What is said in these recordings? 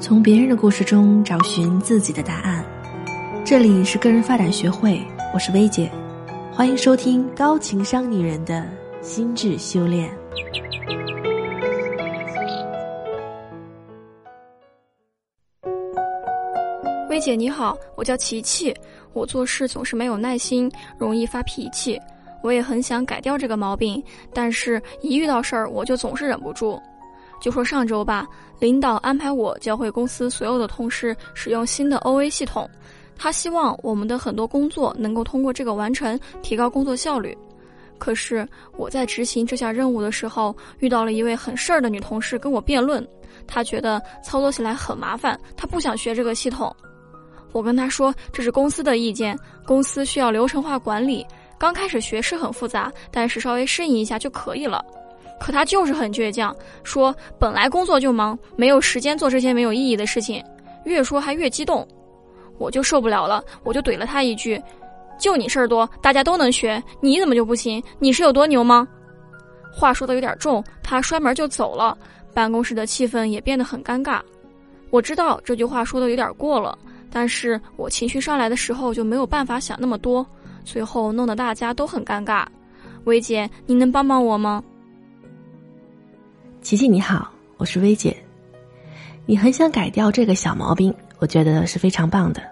从别人的故事中找寻自己的答案。这里是个人发展学会，我是薇姐，欢迎收听高情商女人的心智修炼。薇姐你好，我叫琪琪，我做事总是没有耐心，容易发脾气。我也很想改掉这个毛病，但是一遇到事儿我就总是忍不住。就说上周吧，领导安排我教会公司所有的同事使用新的 OA 系统，他希望我们的很多工作能够通过这个完成，提高工作效率。可是我在执行这项任务的时候，遇到了一位很事儿的女同事跟我辩论，她觉得操作起来很麻烦，她不想学这个系统。我跟他说这是公司的意见，公司需要流程化管理，刚开始学是很复杂，但是稍微适应一下就可以了。可他就是很倔强，说本来工作就忙，没有时间做这些没有意义的事情，越说还越激动，我就受不了了，我就怼了他一句：“就你事儿多，大家都能学，你怎么就不行？你是有多牛吗？”话说的有点重，他摔门就走了，办公室的气氛也变得很尴尬。我知道这句话说的有点过了。但是我情绪上来的时候就没有办法想那么多，最后弄得大家都很尴尬。薇姐，您能帮帮我吗？琪琪你好，我是薇姐。你很想改掉这个小毛病，我觉得是非常棒的。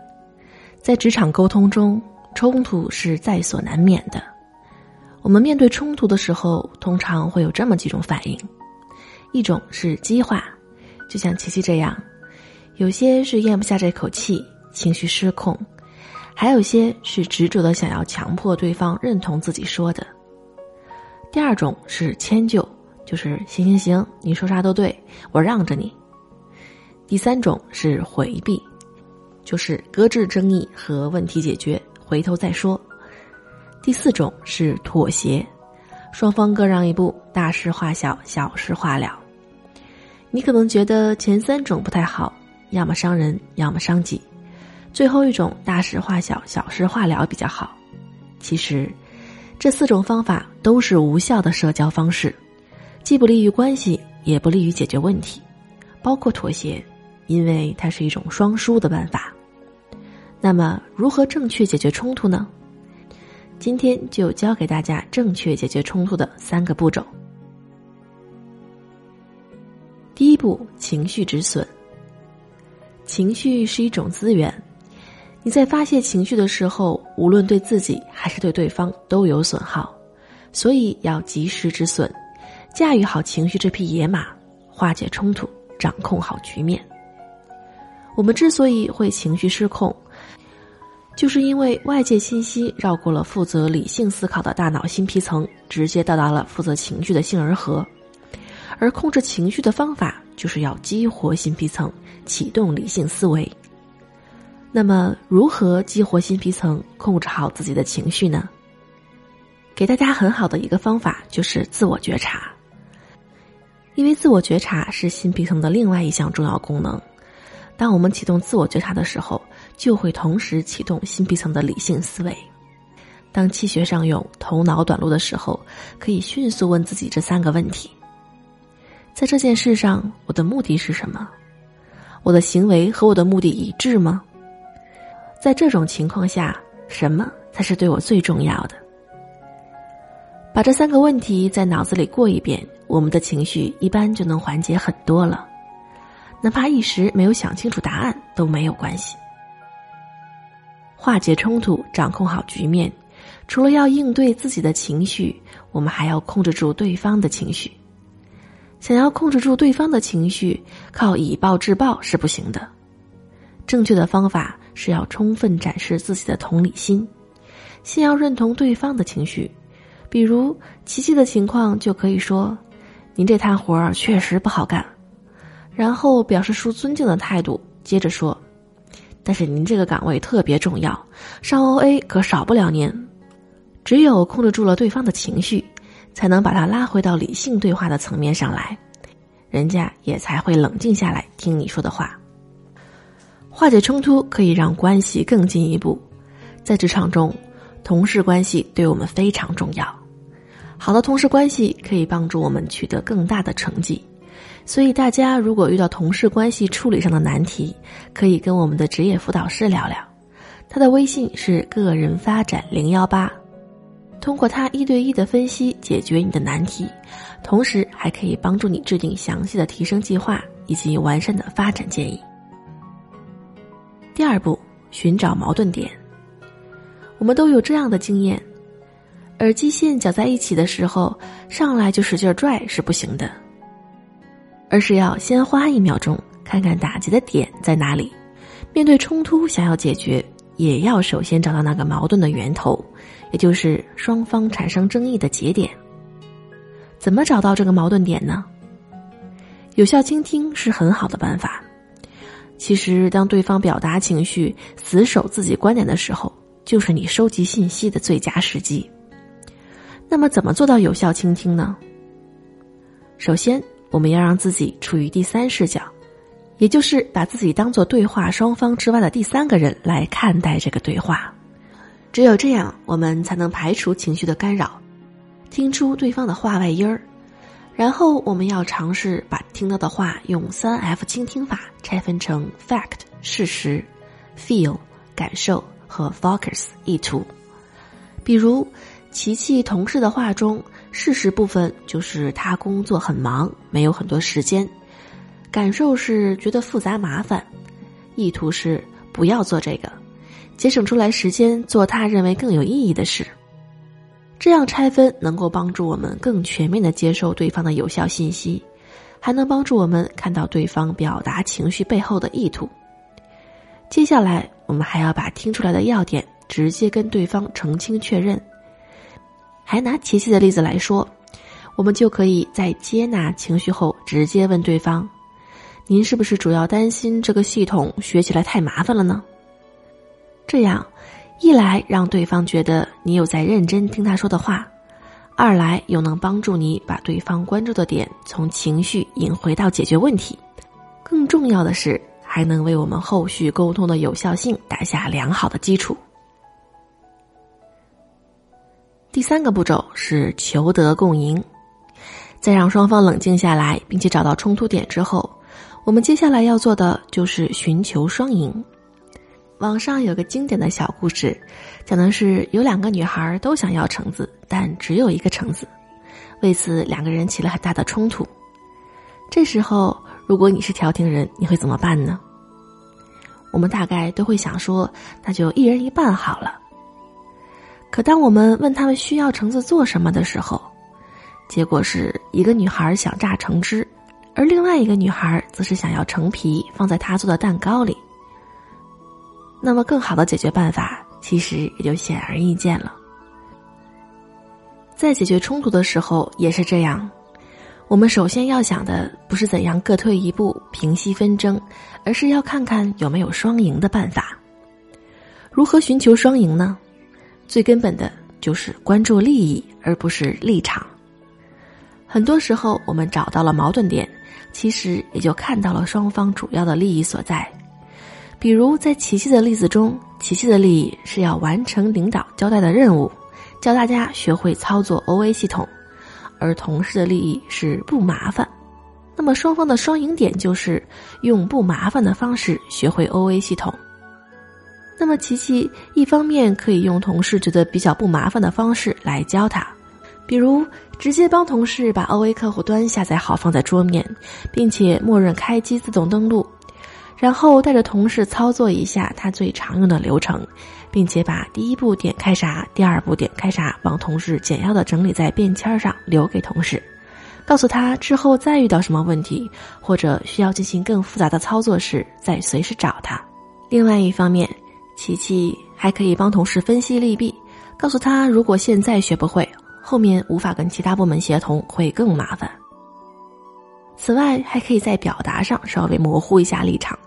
在职场沟通中，冲突是在所难免的。我们面对冲突的时候，通常会有这么几种反应：一种是激化，就像琪琪这样；有些是咽不下这口气。情绪失控，还有些是执着的想要强迫对方认同自己说的。第二种是迁就，就是行行行，你说啥都对，我让着你。第三种是回避，就是搁置争议和问题解决，回头再说。第四种是妥协，双方各让一步，大事化小，小事化了。你可能觉得前三种不太好，要么伤人，要么伤己。最后一种大事化小，小事化了比较好。其实，这四种方法都是无效的社交方式，既不利于关系，也不利于解决问题。包括妥协，因为它是一种双输的办法。那么，如何正确解决冲突呢？今天就教给大家正确解决冲突的三个步骤。第一步，情绪止损。情绪是一种资源。你在发泄情绪的时候，无论对自己还是对对方都有损耗，所以要及时止损，驾驭好情绪这匹野马，化解冲突，掌控好局面。我们之所以会情绪失控，就是因为外界信息绕过了负责理性思考的大脑新皮层，直接到达了负责情绪的杏仁核，而控制情绪的方法就是要激活新皮层，启动理性思维。那么，如何激活新皮层，控制好自己的情绪呢？给大家很好的一个方法就是自我觉察，因为自我觉察是新皮层的另外一项重要功能。当我们启动自我觉察的时候，就会同时启动新皮层的理性思维。当气血上涌、头脑短路的时候，可以迅速问自己这三个问题：在这件事上，我的目的是什么？我的行为和我的目的一致吗？在这种情况下，什么才是对我最重要的？把这三个问题在脑子里过一遍，我们的情绪一般就能缓解很多了。哪怕一时没有想清楚答案都没有关系。化解冲突，掌控好局面，除了要应对自己的情绪，我们还要控制住对方的情绪。想要控制住对方的情绪，靠以暴制暴是不行的。正确的方法。是要充分展示自己的同理心，先要认同对方的情绪，比如琪琪的情况就可以说：“您这摊活儿确实不好干。”然后表示出尊敬的态度，接着说：“但是您这个岗位特别重要，上 OA 可少不了您。”只有控制住了对方的情绪，才能把他拉回到理性对话的层面上来，人家也才会冷静下来听你说的话。化解冲突可以让关系更进一步，在职场中，同事关系对我们非常重要。好的同事关系可以帮助我们取得更大的成绩，所以大家如果遇到同事关系处理上的难题，可以跟我们的职业辅导师聊聊，他的微信是个人发展零幺八，通过他一对一的分析解决你的难题，同时还可以帮助你制定详细的提升计划以及完善的发展建议。第二步，寻找矛盾点。我们都有这样的经验：耳机线绞在一起的时候，上来就使劲拽是不行的，而是要先花一秒钟看看打结的点在哪里。面对冲突，想要解决，也要首先找到那个矛盾的源头，也就是双方产生争议的节点。怎么找到这个矛盾点呢？有效倾听是很好的办法。其实，当对方表达情绪、死守自己观点的时候，就是你收集信息的最佳时机。那么，怎么做到有效倾听呢？首先，我们要让自己处于第三视角，也就是把自己当做对话双方之外的第三个人来看待这个对话。只有这样，我们才能排除情绪的干扰，听出对方的话外音儿。然后我们要尝试把听到的话用三 F 倾听法拆分成 fact 事实、feel 感受和 focus 意图。比如，琪琪同事的话中，事实部分就是他工作很忙，没有很多时间；感受是觉得复杂麻烦；意图是不要做这个，节省出来时间做他认为更有意义的事。这样拆分能够帮助我们更全面的接受对方的有效信息，还能帮助我们看到对方表达情绪背后的意图。接下来，我们还要把听出来的要点直接跟对方澄清确认。还拿琪琪的例子来说，我们就可以在接纳情绪后，直接问对方：“您是不是主要担心这个系统学起来太麻烦了呢？”这样。一来让对方觉得你有在认真听他说的话，二来又能帮助你把对方关注的点从情绪引回到解决问题。更重要的是，还能为我们后续沟通的有效性打下良好的基础。第三个步骤是求得共赢，在让双方冷静下来并且找到冲突点之后，我们接下来要做的就是寻求双赢。网上有个经典的小故事，讲的是有两个女孩都想要橙子，但只有一个橙子，为此两个人起了很大的冲突。这时候，如果你是调停人，你会怎么办呢？我们大概都会想说，那就一人一半好了。可当我们问他们需要橙子做什么的时候，结果是一个女孩想榨橙汁，而另外一个女孩则是想要橙皮放在她做的蛋糕里。那么，更好的解决办法其实也就显而易见了。在解决冲突的时候也是这样，我们首先要想的不是怎样各退一步平息纷争，而是要看看有没有双赢的办法。如何寻求双赢呢？最根本的就是关注利益，而不是立场。很多时候，我们找到了矛盾点，其实也就看到了双方主要的利益所在。比如在琪琪的例子中，琪琪的利益是要完成领导交代的任务，教大家学会操作 OA 系统；而同事的利益是不麻烦。那么双方的双赢点就是用不麻烦的方式学会 OA 系统。那么琪琪一方面可以用同事觉得比较不麻烦的方式来教他，比如直接帮同事把 OA 客户端下载好放在桌面，并且默认开机自动登录。然后带着同事操作一下他最常用的流程，并且把第一步点开啥，第二步点开啥，帮同事简要的整理在便签上，留给同事，告诉他之后再遇到什么问题或者需要进行更复杂的操作时，再随时找他。另外一方面，琪琪还可以帮同事分析利弊，告诉他如果现在学不会，后面无法跟其他部门协同会更麻烦。此外，还可以在表达上稍微模糊一下立场，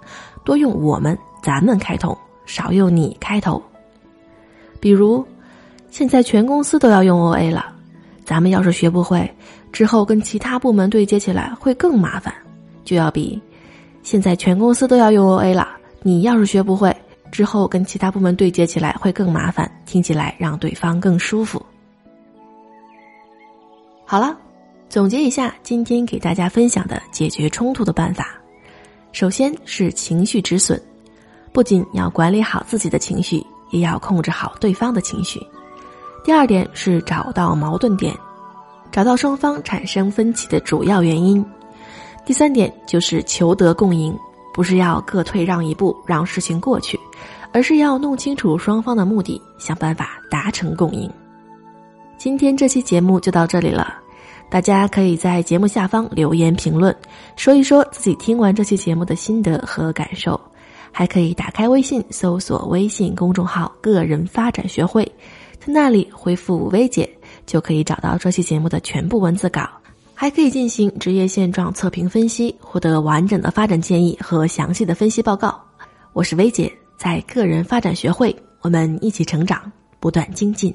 多用“我们”“咱们”开头，少用“你”开头。比如，现在全公司都要用 OA 了，咱们要是学不会，之后跟其他部门对接起来会更麻烦，就要比“现在全公司都要用 OA 了，你要是学不会，之后跟其他部门对接起来会更麻烦”听起来让对方更舒服。好了。总结一下今天给大家分享的解决冲突的办法，首先是情绪止损，不仅要管理好自己的情绪，也要控制好对方的情绪。第二点是找到矛盾点，找到双方产生分歧的主要原因。第三点就是求得共赢，不是要各退让一步让事情过去，而是要弄清楚双方的目的，想办法达成共赢。今天这期节目就到这里了。大家可以在节目下方留言评论，说一说自己听完这期节目的心得和感受，还可以打开微信搜索微信公众号“个人发展学会”，在那里回复“薇姐”就可以找到这期节目的全部文字稿，还可以进行职业现状测评分析，获得完整的发展建议和详细的分析报告。我是薇姐，在个人发展学会，我们一起成长，不断精进。